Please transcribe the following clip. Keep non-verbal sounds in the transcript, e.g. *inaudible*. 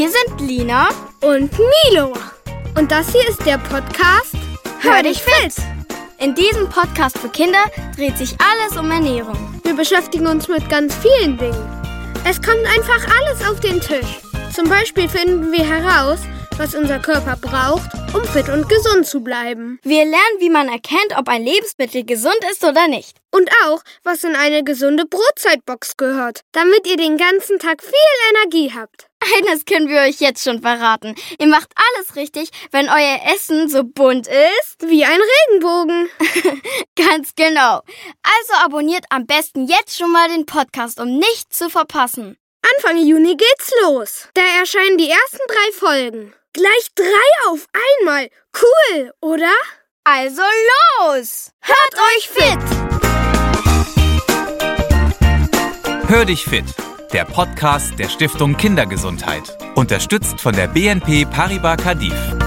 Tina und Milo. Und das hier ist der Podcast Hör dich fit. In diesem Podcast für Kinder dreht sich alles um Ernährung. Wir beschäftigen uns mit ganz vielen Dingen. Es kommt einfach alles auf den Tisch. Zum Beispiel finden wir heraus, was unser Körper braucht, um fit und gesund zu bleiben. Wir lernen, wie man erkennt, ob ein Lebensmittel gesund ist oder nicht. Und auch, was in eine gesunde Brotzeitbox gehört, damit ihr den ganzen Tag viel Energie habt. Eines können wir euch jetzt schon verraten. Ihr macht alles richtig, wenn euer Essen so bunt ist. Wie ein Regenbogen. *laughs* Ganz genau. Also abonniert am besten jetzt schon mal den Podcast, um nichts zu verpassen. Anfang Juni geht's los. Da erscheinen die ersten drei Folgen. Gleich drei auf einmal. Cool, oder? Also los! Hört euch fit! Hör dich fit, der Podcast der Stiftung Kindergesundheit. Unterstützt von der BNP Paribas Cardif.